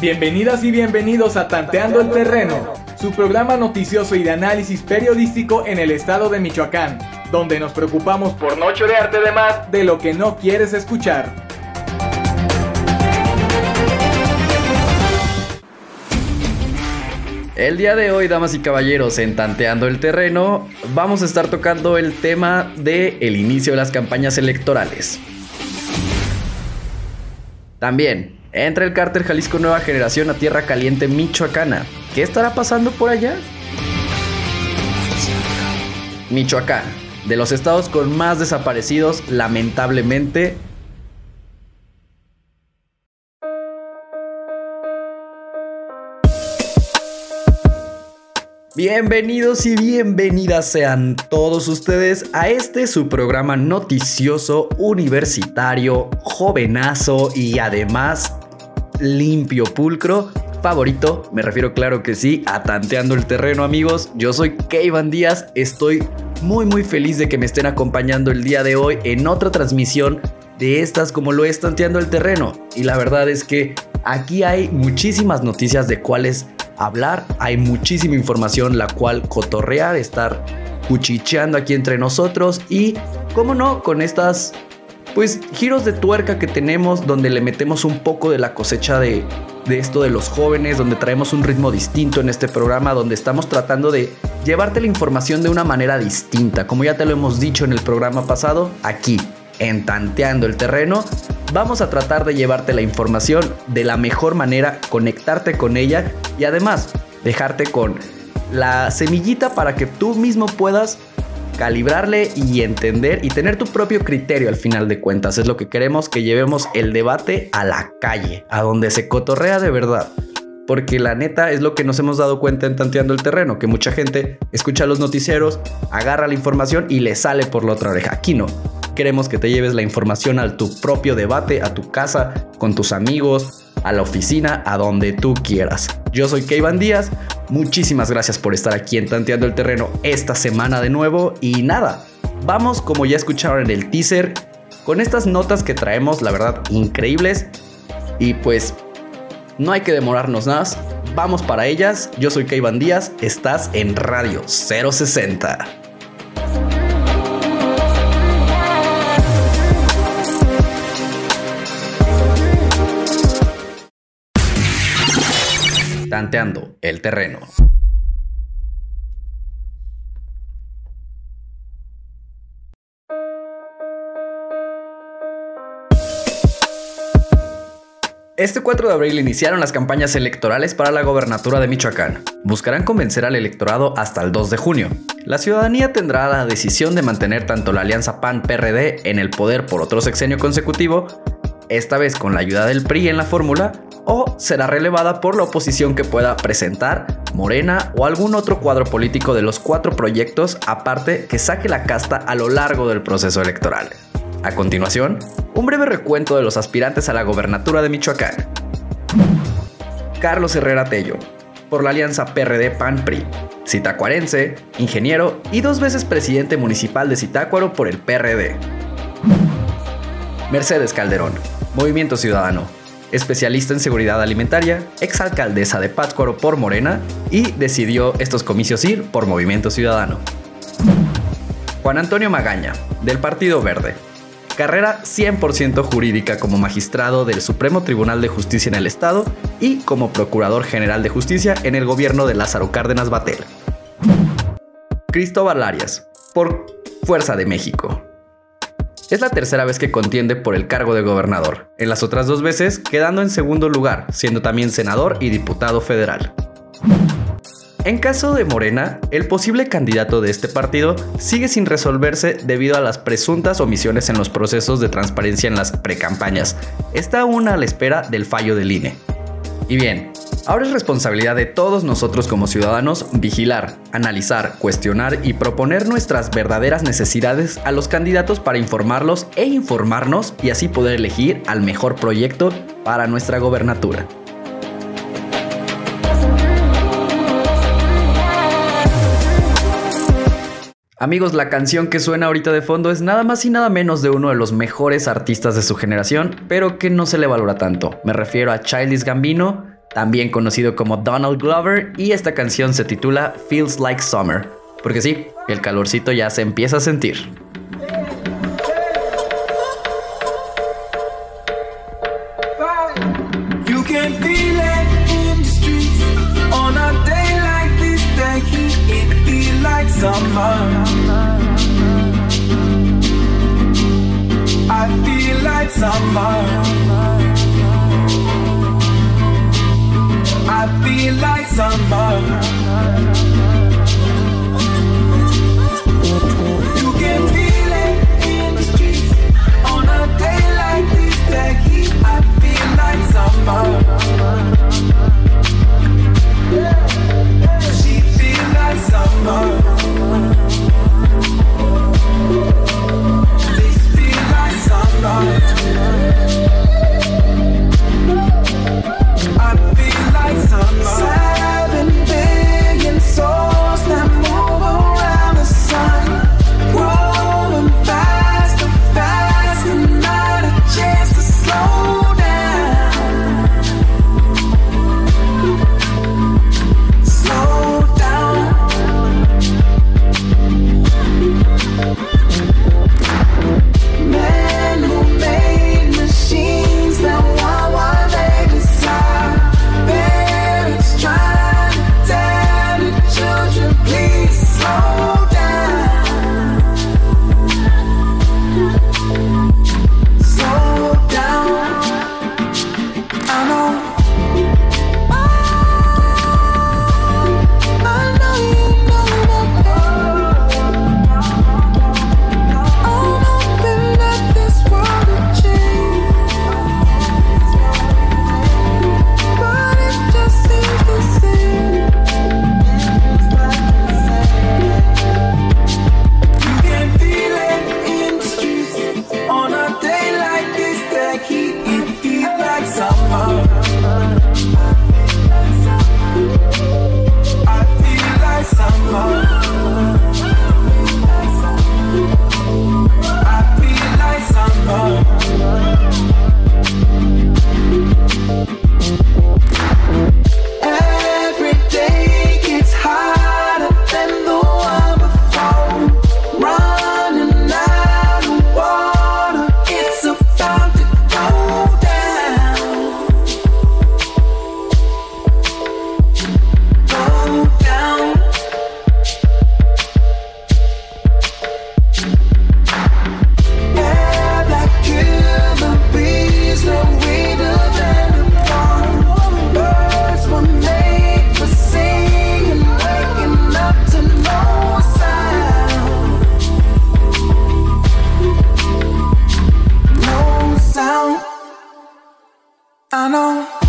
Bienvenidas y bienvenidos a Tanteando el Terreno, su programa noticioso y de análisis periodístico en el estado de Michoacán, donde nos preocupamos por no chorearte de más de lo que no quieres escuchar. El día de hoy, damas y caballeros, en Tanteando el Terreno, vamos a estar tocando el tema de el inicio de las campañas electorales. También, entra el cárter Jalisco Nueva Generación a Tierra Caliente Michoacana. ¿Qué estará pasando por allá? Michoacán, de los estados con más desaparecidos, lamentablemente, Bienvenidos y bienvenidas sean todos ustedes a este su programa noticioso, universitario, jovenazo y además limpio, pulcro. Favorito, me refiero claro que sí, a Tanteando el Terreno amigos. Yo soy Keivan Díaz, estoy muy muy feliz de que me estén acompañando el día de hoy en otra transmisión de estas como lo es Tanteando el Terreno. Y la verdad es que aquí hay muchísimas noticias de cuáles hablar, hay muchísima información la cual cotorrear, estar cuchicheando aquí entre nosotros y, cómo no, con estas, pues, giros de tuerca que tenemos donde le metemos un poco de la cosecha de, de esto de los jóvenes, donde traemos un ritmo distinto en este programa, donde estamos tratando de llevarte la información de una manera distinta, como ya te lo hemos dicho en el programa pasado, aquí, en Tanteando el Terreno, vamos a tratar de llevarte la información de la mejor manera, conectarte con ella y además dejarte con la semillita para que tú mismo puedas calibrarle y entender y tener tu propio criterio al final de cuentas. Es lo que queremos que llevemos el debate a la calle, a donde se cotorrea de verdad. Porque la neta es lo que nos hemos dado cuenta en Tanteando el Terreno, que mucha gente escucha los noticieros, agarra la información y le sale por la otra oreja. Aquí no queremos que te lleves la información a tu propio debate, a tu casa, con tus amigos, a la oficina, a donde tú quieras. Yo soy Keivan Díaz, muchísimas gracias por estar aquí en Tanteando el Terreno esta semana de nuevo. Y nada, vamos como ya escucharon en el teaser, con estas notas que traemos, la verdad, increíbles. Y pues no hay que demorarnos más, vamos para ellas, yo soy Keivan Díaz, estás en Radio 060. El terreno. Este 4 de abril iniciaron las campañas electorales para la gobernatura de Michoacán. Buscarán convencer al electorado hasta el 2 de junio. La ciudadanía tendrá la decisión de mantener tanto la alianza PAN-PRD en el poder por otro sexenio consecutivo, esta vez con la ayuda del PRI en la fórmula, o será relevada por la oposición que pueda presentar Morena o algún otro cuadro político de los cuatro proyectos aparte que saque la casta a lo largo del proceso electoral. A continuación, un breve recuento de los aspirantes a la gobernatura de Michoacán. Carlos Herrera Tello, por la alianza PRD-PAN-PRI, Citacuarense, ingeniero y dos veces presidente municipal de Citácuaro por el PRD. Mercedes Calderón, Movimiento Ciudadano, especialista en seguridad alimentaria, exalcaldesa de Pátzcuaro por Morena y decidió estos comicios ir por Movimiento Ciudadano. Juan Antonio Magaña, del Partido Verde. Carrera 100% jurídica como magistrado del Supremo Tribunal de Justicia en el Estado y como Procurador General de Justicia en el gobierno de Lázaro Cárdenas Batel. Cristóbal Arias, por Fuerza de México. Es la tercera vez que contiende por el cargo de gobernador, en las otras dos veces quedando en segundo lugar, siendo también senador y diputado federal. En caso de Morena, el posible candidato de este partido sigue sin resolverse debido a las presuntas omisiones en los procesos de transparencia en las precampañas. Está aún a la espera del fallo del INE. Y bien, Ahora es responsabilidad de todos nosotros como ciudadanos vigilar, analizar, cuestionar y proponer nuestras verdaderas necesidades a los candidatos para informarlos e informarnos y así poder elegir al mejor proyecto para nuestra gobernatura. Amigos, la canción que suena ahorita de fondo es nada más y nada menos de uno de los mejores artistas de su generación, pero que no se le valora tanto. Me refiero a Childish Gambino también conocido como Donald Glover, y esta canción se titula Feels Like Summer, porque sí, el calorcito ya se empieza a sentir. feel like summer. I know.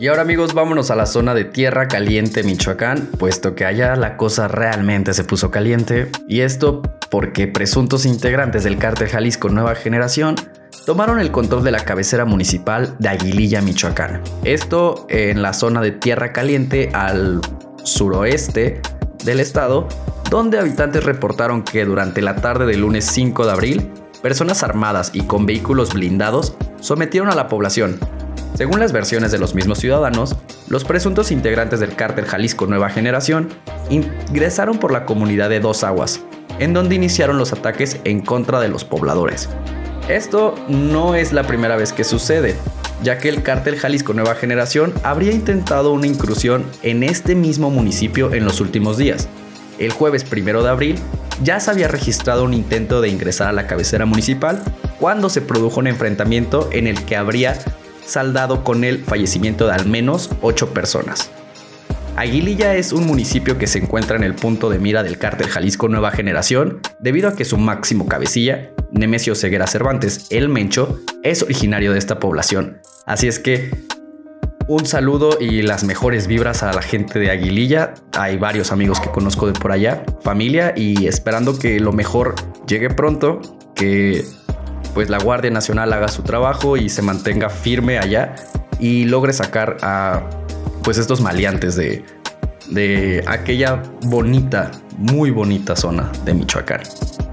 Y ahora amigos, vámonos a la zona de Tierra Caliente, Michoacán, puesto que allá la cosa realmente se puso caliente. Y esto porque presuntos integrantes del cártel Jalisco Nueva Generación tomaron el control de la cabecera municipal de Aguililla, Michoacán. Esto en la zona de Tierra Caliente al suroeste del estado, donde habitantes reportaron que durante la tarde del lunes 5 de abril, personas armadas y con vehículos blindados sometieron a la población, según las versiones de los mismos ciudadanos, los presuntos integrantes del cártel Jalisco Nueva Generación ingresaron por la comunidad de Dos Aguas, en donde iniciaron los ataques en contra de los pobladores. Esto no es la primera vez que sucede, ya que el cártel Jalisco Nueva Generación habría intentado una incursión en este mismo municipio en los últimos días. El jueves 1 de abril ya se había registrado un intento de ingresar a la cabecera municipal cuando se produjo un enfrentamiento en el que habría saldado con el fallecimiento de al menos 8 personas. Aguililla es un municipio que se encuentra en el punto de mira del cártel Jalisco Nueva Generación debido a que su máximo cabecilla, Nemesio Ceguera Cervantes, el Mencho, es originario de esta población. Así es que un saludo y las mejores vibras a la gente de Aguililla. Hay varios amigos que conozco de por allá, familia y esperando que lo mejor llegue pronto, que pues la Guardia Nacional haga su trabajo y se mantenga firme allá y logre sacar a pues estos maleantes de, de aquella bonita, muy bonita zona de Michoacán.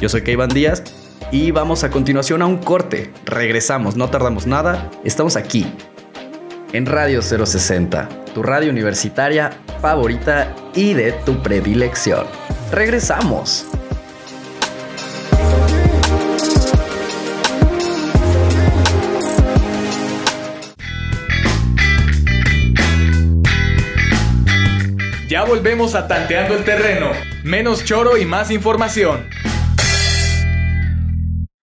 Yo soy Keivan Díaz y vamos a continuación a un corte. Regresamos, no tardamos nada. Estamos aquí en Radio 060, tu radio universitaria favorita y de tu predilección. Regresamos. Ya volvemos a Tanteando el Terreno. Menos choro y más información.